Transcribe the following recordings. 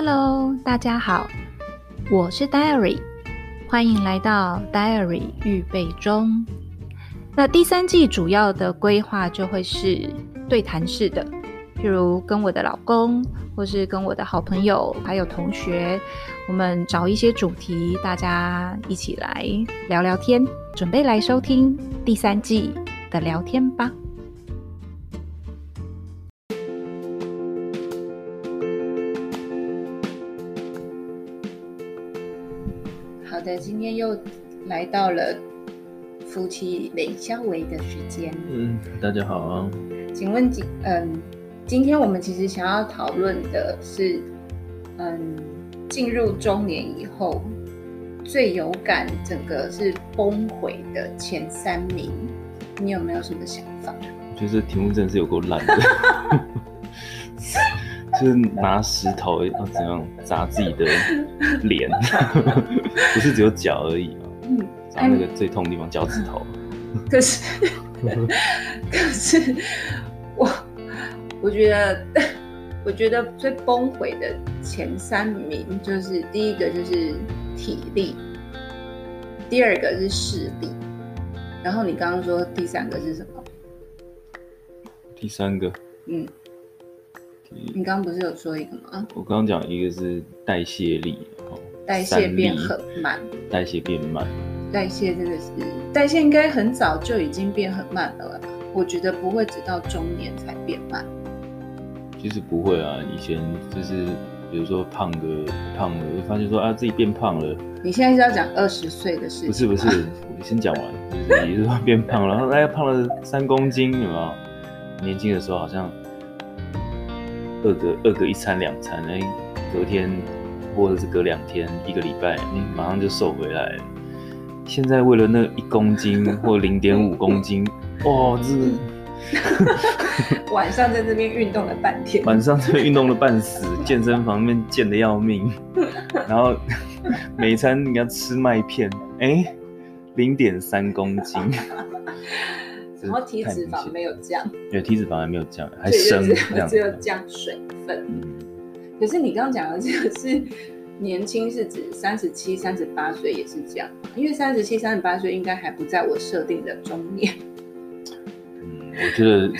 Hello，大家好，我是 Diary，欢迎来到 Diary 预备中。那第三季主要的规划就会是对谈式的，譬如跟我的老公，或是跟我的好朋友，还有同学，我们找一些主题，大家一起来聊聊天，准备来收听第三季的聊天吧。今天又来到了夫妻冷消维的时间。嗯，大家好啊。请问今嗯，今天我们其实想要讨论的是，嗯，进入中年以后最有感，整个是崩溃的前三名，你有没有什么想法？我觉得这题目真的是有够烂的。就是拿石头要怎样砸自己的脸，不是只有脚而已嘛？嗯，砸那个最痛的地方，脚趾头。可是，可是我我觉得，我觉得最崩溃的前三名就是第一个就是体力，第二个是视力，然后你刚刚说第三个是什么？第三个，嗯。你刚刚不是有说一个吗？我刚刚讲一个是代谢力，代谢变很慢，代谢变慢，代谢真的是代谢应该很早就已经变很慢了，我觉得不会直到中年才变慢。其实不会啊，以前就是比如说胖个胖了，就发现说啊自己变胖了。你现在是要讲二十岁的事情？不是不是，我先讲完，就是你是说变胖了，然后哎胖了三公斤，有没有？年轻的时候好像。饿个饿个一餐两餐，哎，隔天或者是隔两天一个礼拜，你马上就瘦回来。现在为了那一公斤 或零点五公斤，哇，这 晚上在这边运动了半天，晚上这边运动了半死，健身房那边健得要命，然后每餐你要吃麦片，哎，零点三公斤。然后体脂肪没有降，对，体脂肪还没有降，还升，只有降水分。嗯，可是你刚刚讲的这个是年轻，是指三十七、三十八岁也是这样，因为三十七、三十八岁应该还不在我设定的中年。嗯，我觉得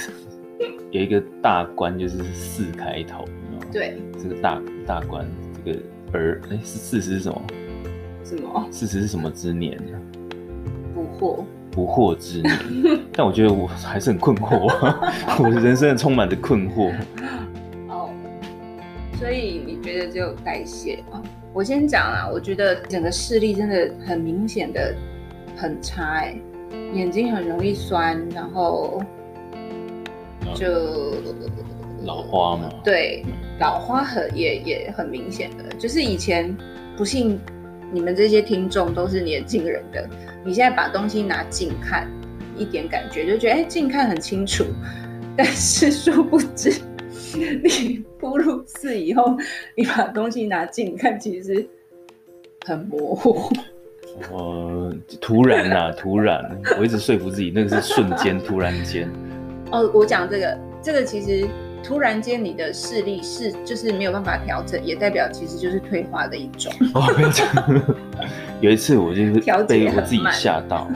有一个大关就是四开头，对，这个大大关，这个儿，哎，是四十是什么？什么？四十是什么之年呢？不惑。不惑之年，但我觉得我还是很困惑，我的人生充满着困惑。哦，所以你觉得只有代谢啊？我先讲啊，我觉得整个视力真的很明显的很差哎，眼睛很容易酸，然后就老花嘛。对，老花很也也很明显的，就是以前不信。你们这些听众都是年轻人的，你现在把东西拿近看，一点感觉就觉得哎，近看很清楚，但是殊不知，你步入四以后，你把东西拿近看，其实很模糊。呃，突然啊，突然，我一直说服自己，那个是瞬间，突然间。哦，我讲这个，这个其实。突然间，你的视力是就是没有办法调整，也代表其实就是退化的一种。哦，没有。有一次我就是被我自己吓到，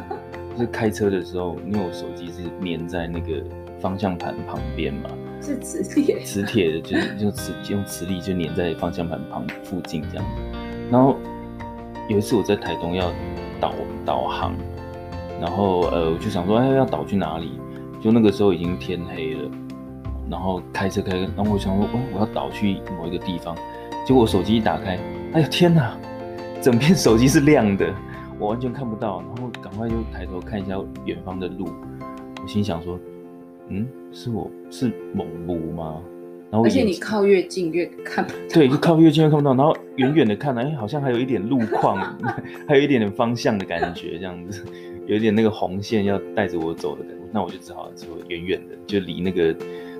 就是开车的时候，因为我手机是粘在那个方向盘旁边嘛，是磁铁，磁铁的，就是用磁用磁力就粘在方向盘旁附近这样。然后有一次我在台东要导导航，然后呃我就想说，哎，要导去哪里？就那个时候已经天黑了。然后开车开，然后我想说，哦，我要导去某一个地方，结果我手机一打开，哎呀天哪，整片手机是亮的，我完全看不到，然后赶快就抬头看一下远方的路，我心想说，嗯，是我是猛路吗？然后而且你靠越近越看不到，对，就靠越近越看不到，然后远远的看，哎，好像还有一点路况，还有一点点方向的感觉，这样子，有一点那个红线要带着我走的感觉，那我就只好就远远的，就离那个。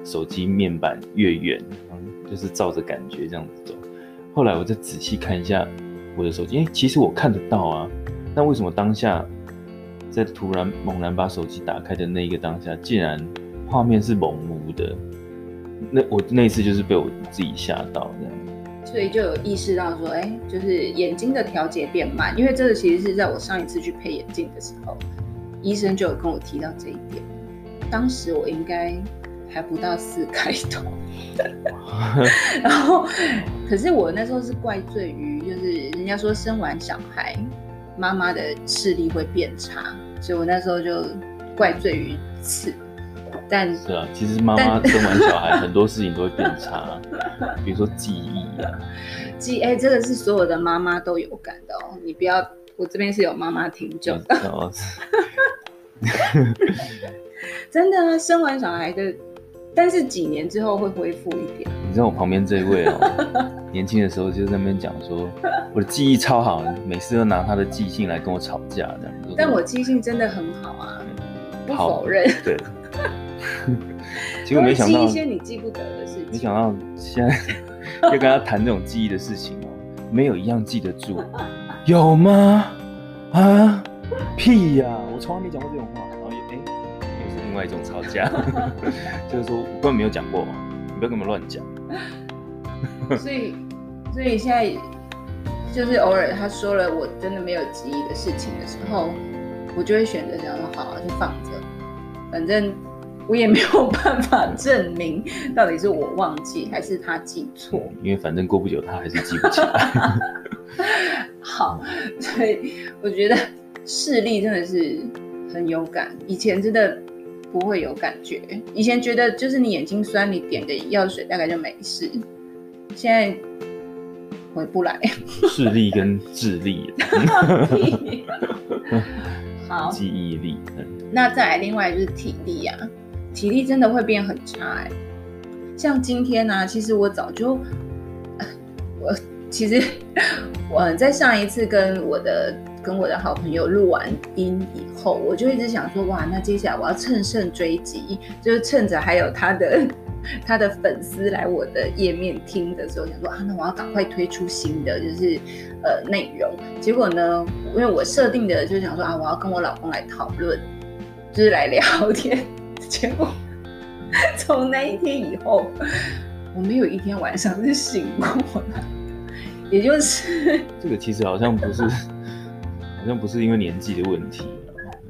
手机面板越远，嗯，就是照着感觉这样子走。后来我再仔细看一下我的手机，哎，其实我看得到啊。那为什么当下在突然猛然把手机打开的那一个当下，竟然画面是蒙糊的？那我那次就是被我自己吓到这样。所以就有意识到说，哎，就是眼睛的调节变慢，因为这个其实是在我上一次去配眼镜的时候，医生就有跟我提到这一点。当时我应该还不到四开头，然后，可是我那时候是怪罪于，就是人家说生完小孩，妈妈的视力会变差，所以我那时候就怪罪于此。但是啊，其实妈妈生完小孩，很多事情都会变差，比如说记忆啊。记哎、欸，这个是所有的妈妈都有感的哦。你不要，我这边是有妈妈听众的。真的啊，生完小孩的，但是几年之后会恢复一点。你知道我旁边这一位哦，年轻的时候就在那边讲说，我的记忆超好，每次都拿他的记性来跟我吵架这样。但我记性真的很好啊，不否认。对。结果没想到一些你记不得的事情。没想到现在 要跟他谈这种记忆的事情哦，没有一样记得住，有吗？啊，屁呀！我从来没讲过这种话。然后也哎，又是另外一种吵架，就是说我根本没有讲过嘛，你不要跟我们乱讲。所以，所以现在就是偶尔他说了我真的没有记忆的事情的时候，我就会选择这样好好就放着，反正。我也没有办法证明到底是我忘记还是他记错，因为反正过不久他还是记不起来。好，所以我觉得视力真的是很有感，以前真的不会有感觉，以前觉得就是你眼睛酸，你点个药水大概就没事，现在回不来。视力跟智力，好，记忆力。那再来，另外就是体力啊。体力真的会变很差哎，像今天呢、其实我早就，我其实我在上一次跟我的跟我的好朋友录完音以后，我就一直想说，哇，那接下来我要乘胜追击，就是趁着还有他的 他的粉丝来我的页面听的时候，想说啊，那我要赶快推出新的就是呃内容。结果呢，因为我设定的就是想说啊，我要跟我老公来讨论，就是来聊天。结果 从那一天以后，我没有一天晚上是醒过的，也就是这个其实好像不是，好像不是因为年纪的问题。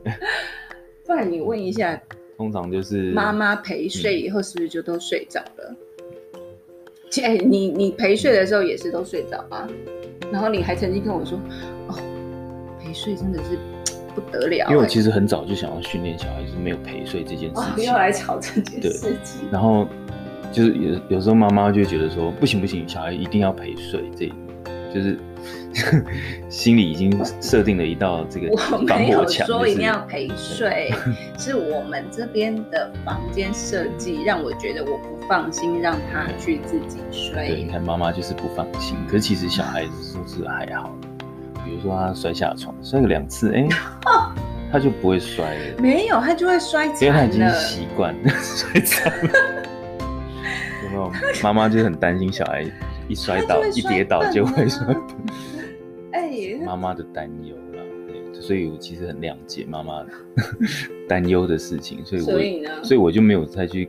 不然你问一下，通常就是妈妈陪睡以后是不是就都睡着了？姐、嗯，你你陪睡的时候也是都睡着啊？然后你还曾经跟我说，哦，陪睡真的是。不得了，因为我其实很早就想要训练小孩，就是没有陪睡这件事情。不要来吵这件事情。然后就是有有时候妈妈就觉得说，不行不行，小孩一定要陪睡，这就是 心里已经设定了一道这个防火墙。我没有说一定要陪睡，是我们这边的房间设计让我觉得我不放心让他去自己睡。对，你看妈妈就是不放心，可是其实小孩子说是还好。比如说他摔下床，摔个两次，哎、欸，他就不会摔了。没有，他就会摔。因为他已经习惯 摔惨了。有没有？妈妈就很担心小孩一摔倒、一跌倒就会摔。哎，妈妈的担忧啦，对，所以我其实很谅解妈妈担忧的事情，所以我所以呢，所以我就没有再去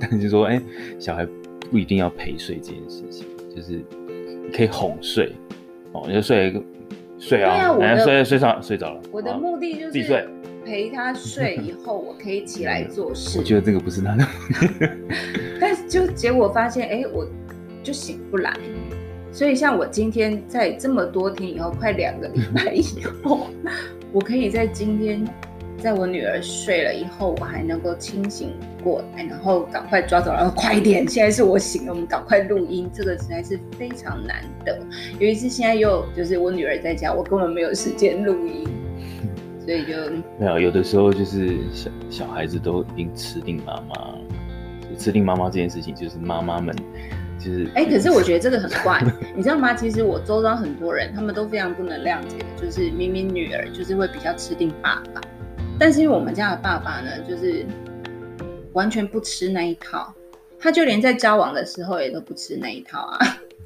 担心说，哎、欸，小孩不一定要陪睡这件事情，就是你可以哄睡。哦，你就睡一个睡啊，然后、啊、睡睡上睡着了。我的目的就是睡，陪他睡以后，我可以起来做 事。我觉得这个不是他的 但是就结果发现，哎、欸，我就醒不来。所以像我今天在这么多天以后，快两个礼拜以后，我可以在今天。在我女儿睡了以后，我还能够清醒过来，然后赶快抓走，然后快一点！现在是我醒了，我们赶快录音，这个实在是非常难得。尤其是现在又就是我女儿在家，我根本没有时间录音，所以就没有。有的时候就是小小孩子都已经吃定妈妈，吃定妈妈这件事情，就是妈妈们就是哎、欸，可是我觉得这个很怪，你知道吗？其实我周遭很多人，他们都非常不能谅解的，就是明明女儿就是会比较吃定爸爸。但是我们家的爸爸呢，就是完全不吃那一套，他就连在交往的时候也都不吃那一套啊。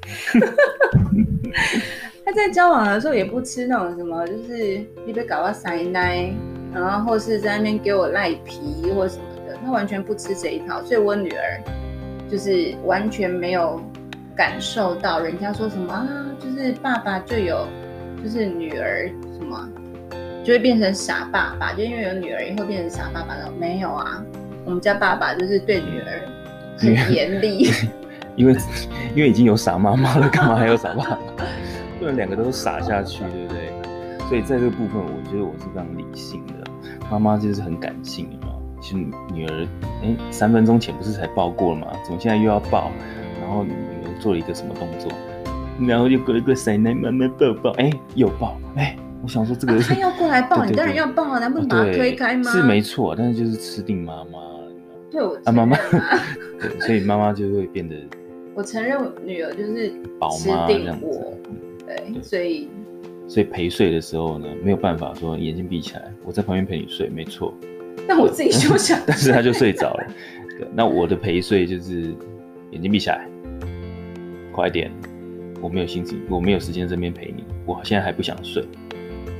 他在交往的时候也不吃那种什么，就是你别搞我塞奶，然后或是在那边给我赖皮或什么的，他完全不吃这一套。所以我女儿就是完全没有感受到人家说什么啊，就是爸爸就有，就是女儿，就会变成傻爸爸，就因为有女儿以后变成傻爸爸了。没有啊，我们家爸爸就是对女儿很严厉，因为因为已经有傻妈妈了，干嘛还有傻爸爸？不能两个都傻下去，对不对？所以在这个部分，我觉得我是非常理性的。妈妈就是很感性，你知道吗？其实女儿，哎，三分钟前不是才抱过了吗？怎么现在又要抱？然后女儿做了一个什么动作？然后又过一个塞奶妈妈抱抱，哎，又抱，哎，我想说这个、啊、他要过来抱，你当然要抱啊，难不能把他推开吗？是没错，但是就是吃定妈妈。对，我啊，妈妈，对，所以妈妈就会变得。我承认女儿就是吃定我，对，对，所以。所以陪睡的时候呢，没有办法说眼睛闭起来，我在旁边陪你睡，没错。但我自己就想，但是他就睡着了。对，那我的陪睡就是眼睛闭起来，快点，我没有心情，我没有时间在这边陪你，我现在还不想睡，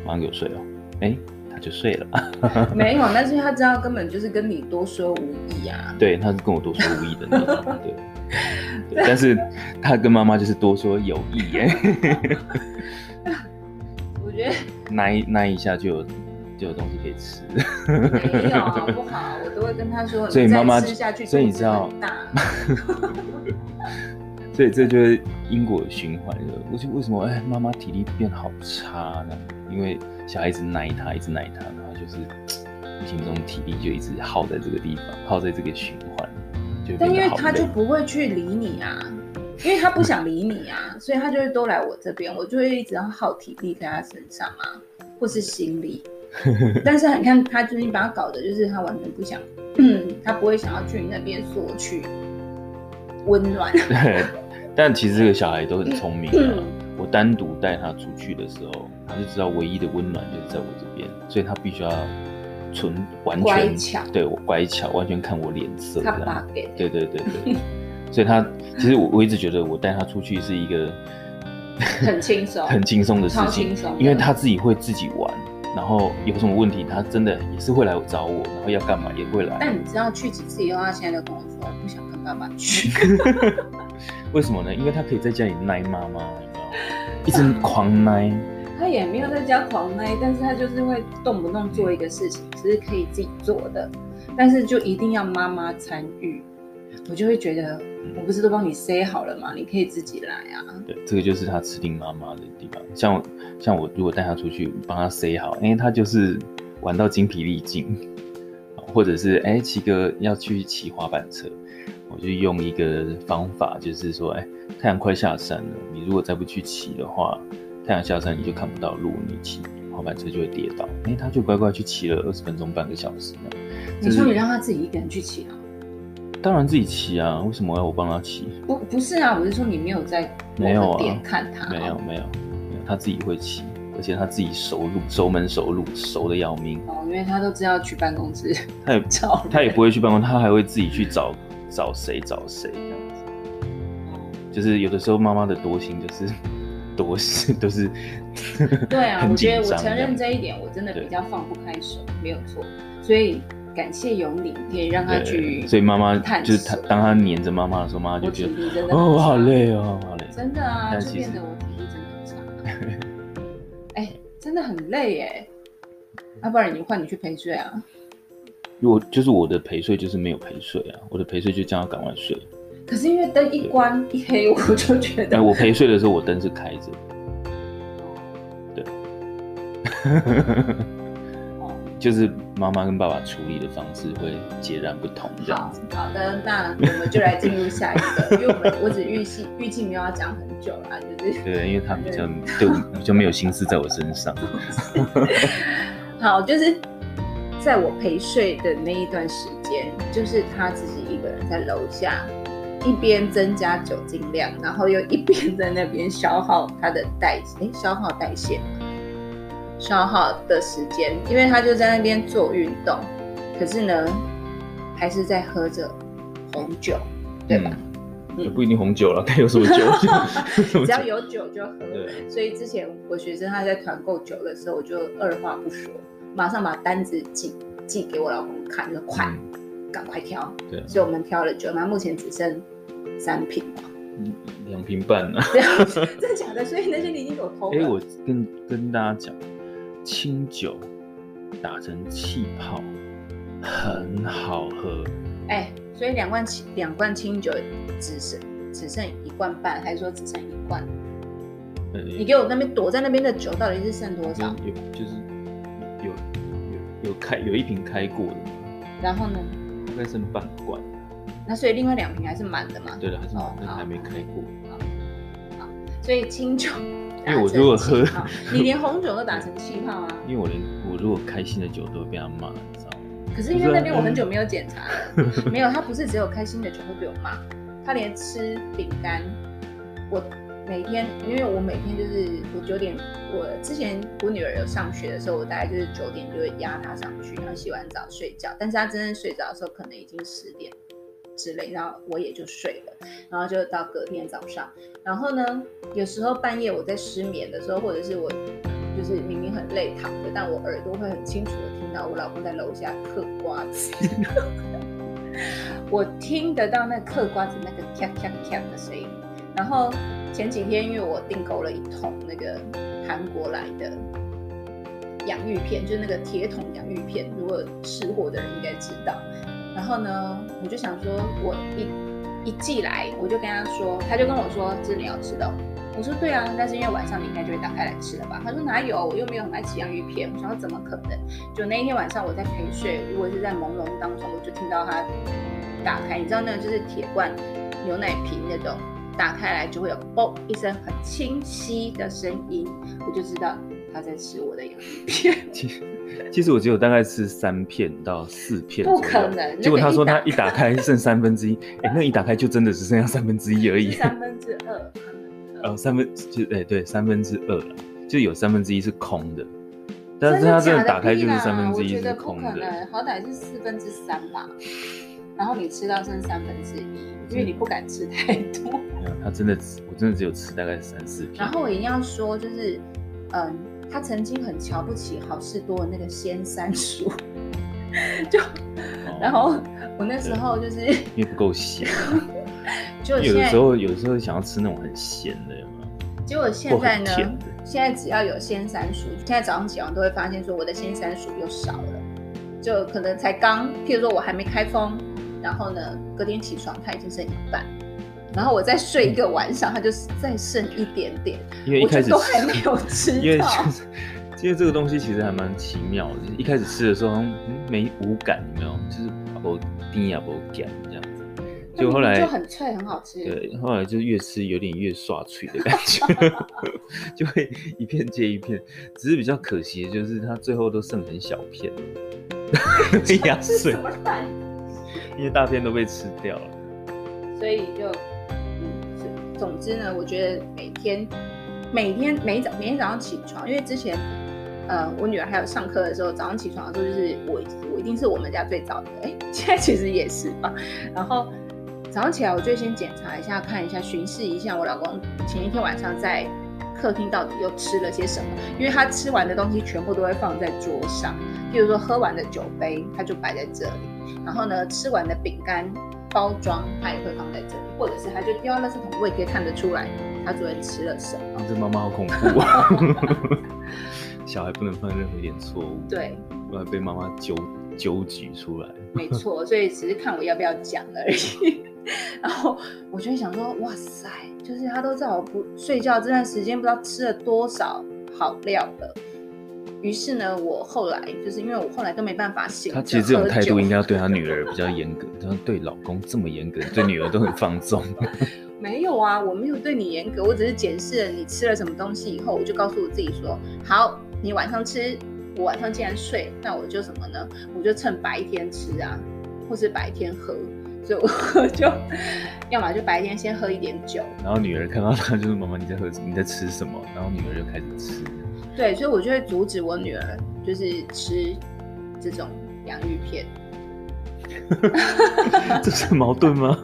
马上给我睡哦。哎，他就睡了。没有，但是他知道根本就是跟你多说无益啊。对，他是跟我多说无益的那种。对，对，但是他跟妈妈就是多说有益耶。我觉得那一那一下就有就有东西可以吃，没有好不好？我都会跟他说，所以妈妈吃下去，所以你知道，所以这就是因果循环的。我就为什么哎，妈妈体力变好差呢？因为小孩子奶他，一直奶他，然后就是无形中体力就一直耗在这个地方，耗在这个循环，就但因为他就不会去理你啊。因为他不想理你啊，所以他就会都来我这边，我就会一直要耗体力在他身上啊，或是心力。但是你看，他最近把他搞的，就是他完全不想，他不会想要去你那边索取温暖。对，但其实这个小孩都很聪明啊。我单独带他出去的时候，他就知道唯一的温暖就是在我这边，所以他必须要纯完全对我乖巧，完全看我脸色。他爸给。对对对对。所以他其实我我一直觉得我带他出去是一个 很轻松、很轻松的事情，因为他自己会自己玩，然后有什么问题他真的也是会来找我，然后要干嘛也会来。但你知道去几次以后，他现在就跟我说我不想跟爸爸去。为什么呢？因为他可以在家里奶妈妈？一直狂奶。他也没有在家狂奶，但是他就是会动不动做一个事情，只是可以自己做的，但是就一定要妈妈参与。我就会觉得，我不是都帮你塞好了吗？你可以自己来啊。对，这个就是他吃定妈妈的地方。像像我如果带他出去帮他塞好，因为他就是玩到精疲力尽，或者是哎骑个要去骑滑板车，我就用一个方法，就是说，哎，太阳快下山了，你如果再不去骑的话，太阳下山你就看不到路，你骑滑板车就会跌倒。哎，他就乖乖去骑了二十分钟，半个小时呢。你说你让他自己一个人去骑啊？当然自己骑啊，为什么要我帮他骑？不不是啊，我是说你没有在没有点看他，没有没有没有，他自己会骑，而且他自己熟路熟门熟路熟的要命哦，因为他都知道去办公室，他也 找他也不会去办公室，他还会自己去找找谁找谁这样子，就是有的时候妈妈的多心就是 多事都是，对啊，我觉得我承认这一点，我真的比较放不开手，没有错，所以。感谢有你，可以让他去。所以妈妈就是他，当他黏着妈妈的时候，妈妈就觉得哦，我好累哦，好累。真的啊，就变得我体力真的很差。哎，真的很累哎。要不然你换你去陪睡啊？我就是我的陪睡就是没有陪睡啊，我的陪睡就叫他赶快睡。可是因为灯一关一黑，我就觉得。哎，我陪睡的时候我灯是开着。对。就是妈妈跟爸爸处理的方式会截然不同，这样子。好，好的，那我们就来进入下一个，因为我们我只预计预计没有要讲很久啦，就是对，因为他比较对我就没有心思在我身上。好，就是在我陪睡的那一段时间，就是他自己一个人在楼下，一边增加酒精量，然后又一边在那边消耗它的代谢，哎，消耗代谢。消耗的时间，因为他就在那边做运动，可是呢，还是在喝着红酒，对吧？不一定红酒了，看有 什么酒，只要有酒就喝。对，所以之前我学生他在团购酒的时候，我就二话不说，马上把单子寄寄给我老公看，就快，赶、嗯、快挑。对，所以我们挑了酒，那目前只剩三瓶。两瓶半呢。真的假的？所以那些你已经有偷了。哎，我跟跟大家讲，清酒打成气泡很好喝。哎，所以两罐清两罐清酒只剩只剩一罐半，还是说只剩一罐？呃，你给我那边躲在那边的酒到底是剩多少？有就是有有有开有一瓶开过的。然后呢？应该剩半罐。那所以另外两瓶还是满的嘛？对的，还是满的，还没开过。好，好，所以清酒，因为我如果喝，你连红酒都打成气泡啊？因为我连我如果开心的酒都会被他骂，你知道吗？可是因为那边我很久没有检查了，没有，他不是只有开心的酒会被我骂，他连吃饼干，我每天，因为我每天就是我九点，我之前我女儿有上学的时候，我大概就是九点就会压她上去，然后洗完澡睡觉，但是她真正睡着的时候可能已经十点。之类，然后我也就睡了，然后就到隔天早上。然后呢，有时候半夜我在失眠的时候，或者是我就是明明很累躺着，但我耳朵会很清楚的听到我老公在楼下嗑瓜子。我听得到那嗑瓜子那个咔咔咔的声音。然后前几天因为我订购了一桶那个韩国来的洋芋片，就是那个铁桶洋芋片，如果吃货的人应该知道。然后呢，我就想说，我一一寄来，我就跟他说，他就跟我说，这是你要吃的。我说对啊，但是因为晚上你应该就会打开来吃了吧？他说哪有，我又没有很爱吃洋芋片。我说怎么可能？就那一天晚上我在陪睡，如果是在朦胧当中，我就听到他打开，你知道那个就是铁罐牛奶瓶那种，打开来就会有嘣一声很清晰的声音，我就知道。他在吃我的洋芋片。其实，我只有大概吃三片到四片。不可能。结果他说他一打开剩三分之一，哎，那一打开就真的只剩下三分之一而已。三分之二。呃，三分就哎对，三分之二了，就有三分之一是空的。但是他真的打开就是三分之一是空的。好歹是四分之三吧。然后你吃到剩三分之一，因为你不敢吃太多。他真的，我真的只有吃大概三四片。然后我一定要说，就是嗯。他曾经很瞧不起好事多的那个鲜山薯，就，哦、然后我那时候就是因为不够咸，就有的时候有时候想要吃那种很咸的，有没有？结果现在呢？现在只要有鲜山薯，现在早上起床都会发现说我的鲜山薯又少了，就可能才刚，譬如说我还没开封，然后呢隔天起床它已经剩一半。然后我再睡一个晚上，它就再剩一点点，因为一开始都还没有吃到。因为就是，因为这个东西其实还蛮奇妙的，就是一开始吃的时候嗯没无感，有没有？就是不甜也不咸这样子。就后来就很脆，很好吃。对，后来就越吃有点越刷脆的感觉，就会一片接一片。只是比较可惜的就是它最后都剩很小片，被压碎，因为大片都被吃掉了，所以就。总之呢，我觉得每天、每天、每早、每天早上起床，因为之前，呃，我女儿还有上课的时候，早上起床的时候就是我，我一定是我们家最早的。哎，现在其实也是吧。然后早上起来，我就先检查一下，看一下，巡视一下我老公前一天晚上在客厅到底又吃了些什么，因为他吃完的东西全部都会放在桌上，譬如说喝完的酒杯，他就摆在这里，然后呢，吃完的饼干。包装它也会放在这里，或者是它就丢到垃圾桶，我也可以看得出来他昨天吃了什么。这妈妈好恐怖啊！小孩不能犯任何一点错误，对，不然被妈妈揪揪举出来。没错，所以只是看我要不要讲而已。然后我就会想说，哇塞，就是他都在我不睡觉这段时间，不知道吃了多少好料的。于是呢，我后来就是因为我后来都没办法醒。他其实这种态度应该要对他女儿比较严格，他对老公这么严格，对女儿都很放纵。没有啊，我没有对你严格，我只是检视了你吃了什么东西以后，我就告诉我自己说：好，你晚上吃，我晚上既然睡，那我就什么呢？我就趁白天吃啊，或是白天喝，所以我 就要么就白天先喝一点酒。然后女儿看到他就是妈妈你在喝，你在吃什么？然后女儿就开始吃。对，所以我就会阻止我女儿，就是吃这种洋芋片。这是矛盾吗？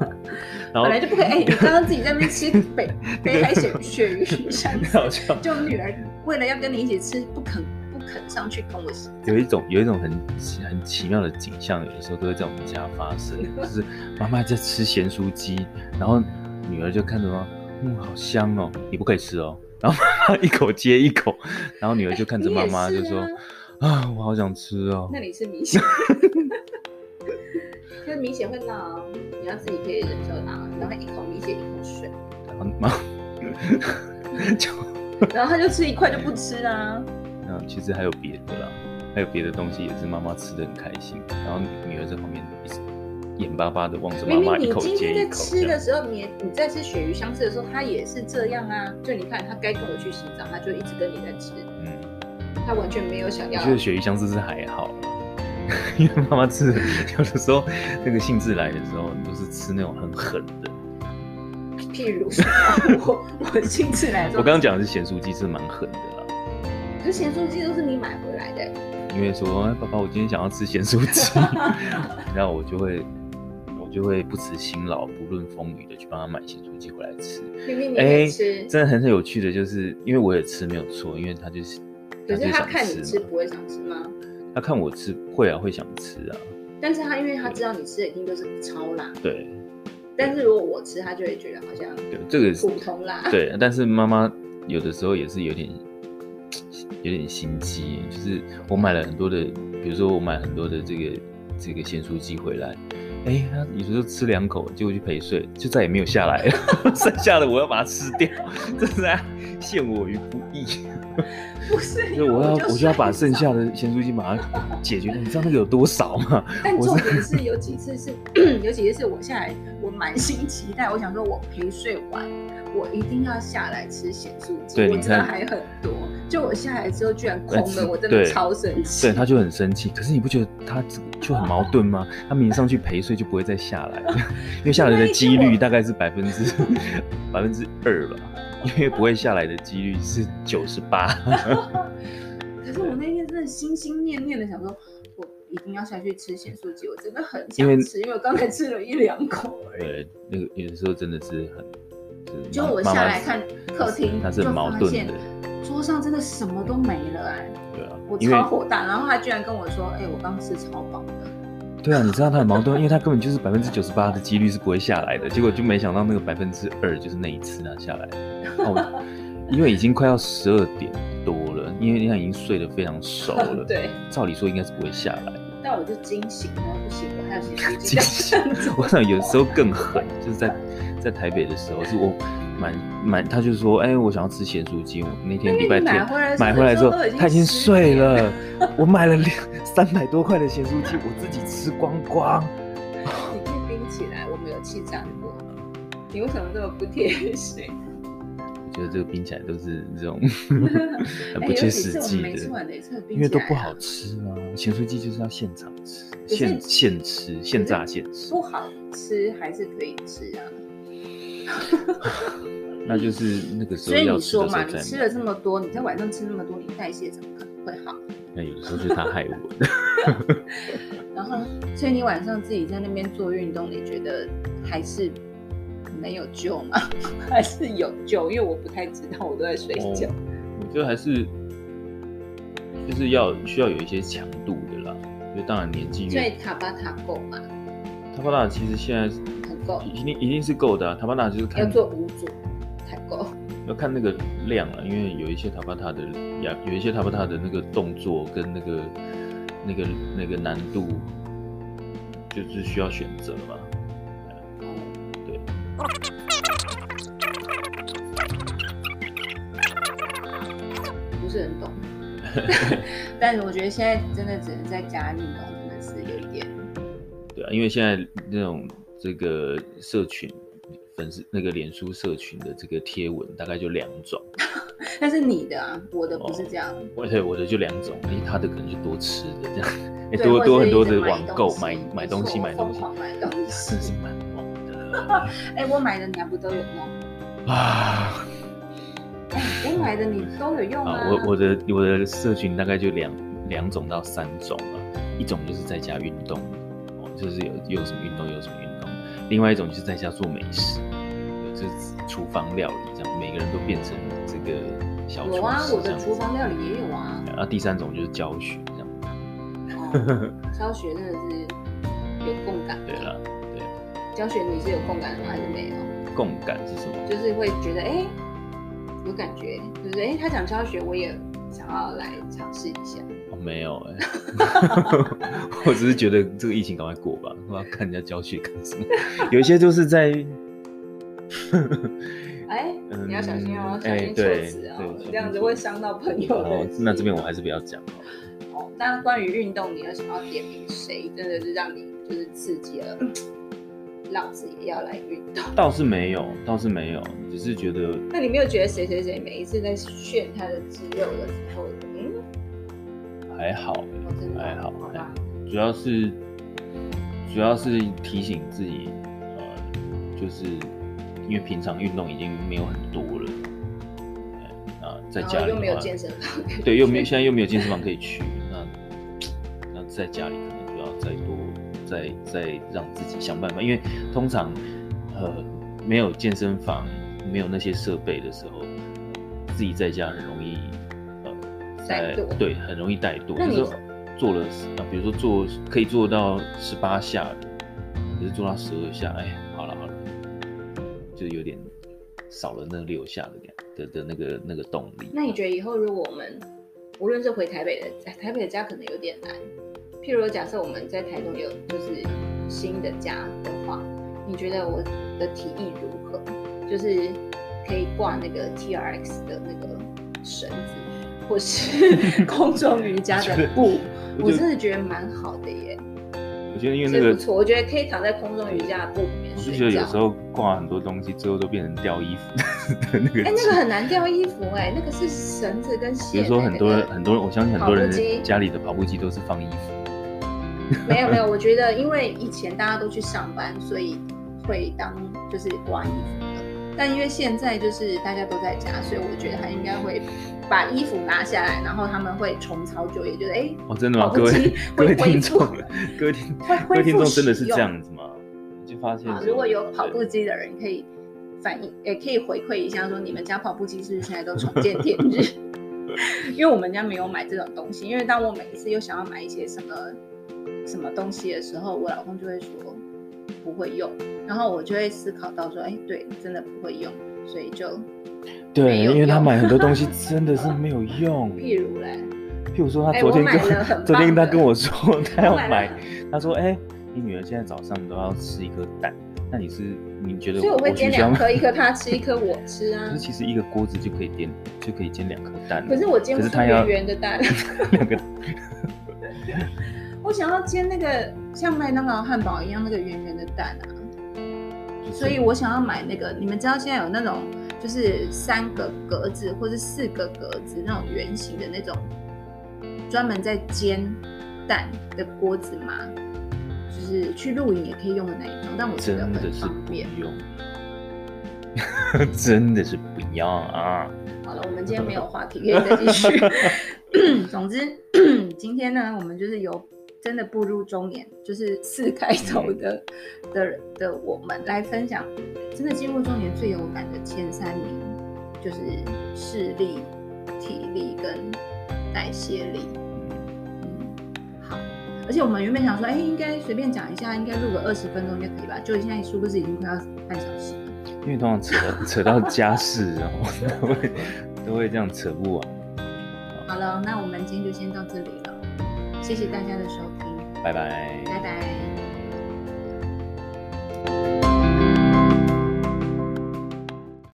本来就不可以。哎、欸，你刚刚自己在那边吃北 北海鳕鳕鱼山菜，就女儿为了要跟你一起吃，不肯不肯上去跟我洗。有一种有一种很很奇妙的景象，有的时候都会在我们家发生，就是妈妈在吃咸酥鸡，然后女儿就看着妈，嗯，好香哦，你不可以吃哦。然后妈妈一口接一口，然后女儿就看着妈妈就说，啊，啊，我好想吃哦。那你是明显，就是明显会闹，你要自己可以忍受它，然后一口米血一口水。然后妈就，然后他就吃一块就不吃啊。嗯，其实还有别的啦，还有别的东西也是妈妈吃的很开心，然后女儿在旁边一直眼巴巴的望着妈妈一口接一口。明明你今天在吃的时候，你你在吃鳕鱼香翅的时候，他也是这样啊。就你看，他该跟我去洗澡，他就一直跟你在吃。嗯，他完全没有想要。我觉得鳕鱼香翅是还好，因为妈妈吃 有的时候那个兴致来的时候，你都是吃那种很狠的。譬如说，我我兴致来的时候，我刚刚讲的是咸酥鸡，是蛮狠的啦。可是咸酥鸡都是你买回来的。因为说，哎，爸爸，我今天想要吃咸酥鸡，然后我就会，我就会不辞辛劳、不论风雨的去帮他买咸酥鸡回来吃。明明你也吃，欸，真的很很有趣的，就是因为我也吃没有错，因为他就是，可是他看你吃不会想吃吗？他看我吃会啊，会想吃啊。但是他因为他知道你吃的一定都是超辣。对。但是如果我吃，他就会觉得好像对这个普通辣。对，但是妈妈有的时候也是有点。有点心机，就是我买了很多的，比如说我买很多的这个这个咸酥鸡回来，哎、欸，他有时候吃两口，结果去陪睡，就再也没有下来了，剩下的我要把它吃掉，这是在陷我于不义。不是，就我要我就，我就要把剩下的咸酥鸡把它解决掉。你知道那个有多少吗？但重点是有几次是，有几次是我下来，我满心期待，我想说我陪睡完，我一定要下来吃咸酥鸡。对，我知道还很多。就我下来之后居然空了，我真的超生气。对，他就很生气。可是你不觉得他就很矛盾吗？他明明上去陪睡就不会再下来，因为下来的几率大概是百分之百分之二吧，因为不会下来的几率是九十八。可是我那天真的心心念念的想说，我一定要下去吃咸酥鸡，我真的很想吃，因为我刚才吃了一两口。对，那个有的时候真的是很，就我下来看客厅，它是很矛盾的。桌上真的什么都没了哎、欸，对啊，我超火大，然后他居然跟我说，哎、欸，我刚吃超饱的。对啊，你知道他很矛盾，因为他根本就是百分之九十八的几率是不会下来的，结果就没想到那个百分之二就是那一次他下来哦，因为已经快要十二点多了，因为你看已经睡得非常熟了，对，照理说应该是不会下来。但我就惊醒了，不行，我还要写日记。我想有时候更狠，就是在在台北的时候，是我。买买，他就说，哎、欸，我想要吃咸酥鸡。我那天礼拜天买回，来之后，他已经睡了。我买了两三百多块的咸酥鸡，我自己吃光光。你冰起来，我没有气炸过。你为什么这么不贴心？我觉得这个冰起来都是这种很不切实际的，因为都不好吃啊。咸酥鸡就是要现场吃，现现吃，现炸现吃。不好吃还是可以吃啊。那就是那个时候。所以你说嘛，你吃了这么多，你在晚上吃那么多，你代谢怎么可能会好？那 有的时候是他害我的。然后，所以你晚上自己在那边做运动，你觉得还是没有救吗？还是有救？因为我不太知道，我都在睡觉。哦，我觉得还是就是要需要有一些强度的啦。因为当然年纪越……所以塔巴塔够吗？塔巴塔其实现在很。够，一定一定是够的啊！塔巴塔就是看要做五组才够，要看那个量啊，因为有一些塔巴塔的呀，有一些塔巴塔的那个动作跟那个那个那个难度，就是需要选择嘛。对，不是很懂，但是我觉得现在真的只能在家运动，因为现在那种。这个社群粉丝那个脸书社群的这个贴文大概就两种，但是你的啊，我的不是这样。我、哦、对我的就两种，哎，他的可能就多吃的这样，多多很多的网购买买东西买东西，买东西，真是蛮猛的。哎，我买的你还不都有用啊？哎，我买的你都有用啊？我我的我的社群大概就两两种到三种啊，一种就是在家运动，哦，就是有有什么运动有什么运动。另外一种就是在家做美食，就是厨房料理这样，每个人都变成这个小厨师。有啊，我的厨房料理也有啊。然后第三种就是教学这样。哦，教学真的是有共感。对了，对。教学你是有共感的吗？还是没有？共感是什么？就是会觉得哎、欸，有感觉，就是哎、欸，他讲教学，我也想要来尝试一下。哦，没有哎、欸，我只是觉得这个疫情赶快过吧，我要看人家教学干什么？有一些就是在，哎、欸，你要小心哦、喔，小心措辞哦，这样子会伤到朋友的、哦。那这边我还是不要讲哦。那关于运动，你有想要点名谁？真的是让你就是刺激了？老子也要来运动，倒是没有，倒是没有，只是觉得。那你没有觉得谁谁谁每一次在炫他的肌肉的时候，嗯，还好，还好。主要是主要是提醒自己，呃，就是因为平常运动已经没有很多了，那在家里又没有健身房，对，又没有现在又没有健身房可以去，那那在家里可能就要再多。再再让自己想办法，因为通常，呃，没有健身房，没有那些设备的时候，自己在家很容易，呃，在对，很容易怠惰。就是做了啊，比如说做可以做到十八下，可是做到十二下，哎，好了好了，就有点少了那六下的感的的那个那个动力。那你觉得以后如果我们无论是回台北的，台北的家可能有点难。譬如，假设我们在台中有就是新的家的话，你觉得我的提议如何？就是可以挂那个 TRX 的那个绳子，或是 空中瑜伽的布，我，我真的觉得蛮好的耶。我觉得因为那个不错，我觉得可以躺在空中瑜伽的布。我就觉得有时候挂很多东西，最后都变成掉衣服的 那个。哎、欸，那个很难掉衣服哎，那个是绳子跟鞋。比如说很多人，很多人，我相信很多人家里的跑步机都是放衣服。没有没有，我觉得因为以前大家都去上班，所以会当就是挂衣服的。但因为现在就是大家都在家，所以我觉得他应该会把衣服拿下来，然后他们会重操旧业，觉得哎，哦，真的吗？各位 各位听众，各位听各位听众真的是这样子吗？就发现如果有跑步机的人可以反映，也可以回馈一下，说你们家跑步机是不是现在都重见天日？因为我们家没有买这种东西，因为当我每一次又想要买一些什么。什么东西的时候，我老公就会说不会用，然后我就会思考到说，哎，对，真的不会用，所以就对，因为他买很多东西 真的是没有用。譬如嘞，譬如说他昨天跟 昨天他跟我说他要买，他说，哎，你女儿现在早上都要吃一颗蛋，那你是你觉得？所以我会煎两颗，一颗他吃，一颗我吃啊。可是其实一个锅子就可以煎就可以煎两颗蛋。可是我煎不出圆圆的蛋。两个。我想要煎那个像麦当劳汉堡一样那个圆圆的蛋啊，所以我想要买那个。你们知道现在有那种就是三个格子或是四个格子那种圆形的那种专门在煎蛋的锅子吗？就是去露营也可以用的那一种，但我觉得很方便。真的是不一样啊！好了，我们今天没有话题，可以再继续。总之，今天呢，我们就是有。真的步入中年，就是四开头的的的我们来分享，真的进入中年最有感的前三名，就是视力、体力跟代谢力。嗯，好，而且我们原本想说，哎、欸，应该随便讲一下，应该录个二十分钟就可以吧？就现在是不是已经快要半小时了？因为通常扯 扯到家事，然后都会都会这样扯不完。好了，那我们今天就先到这里了。谢谢大家的收听，拜拜，拜拜。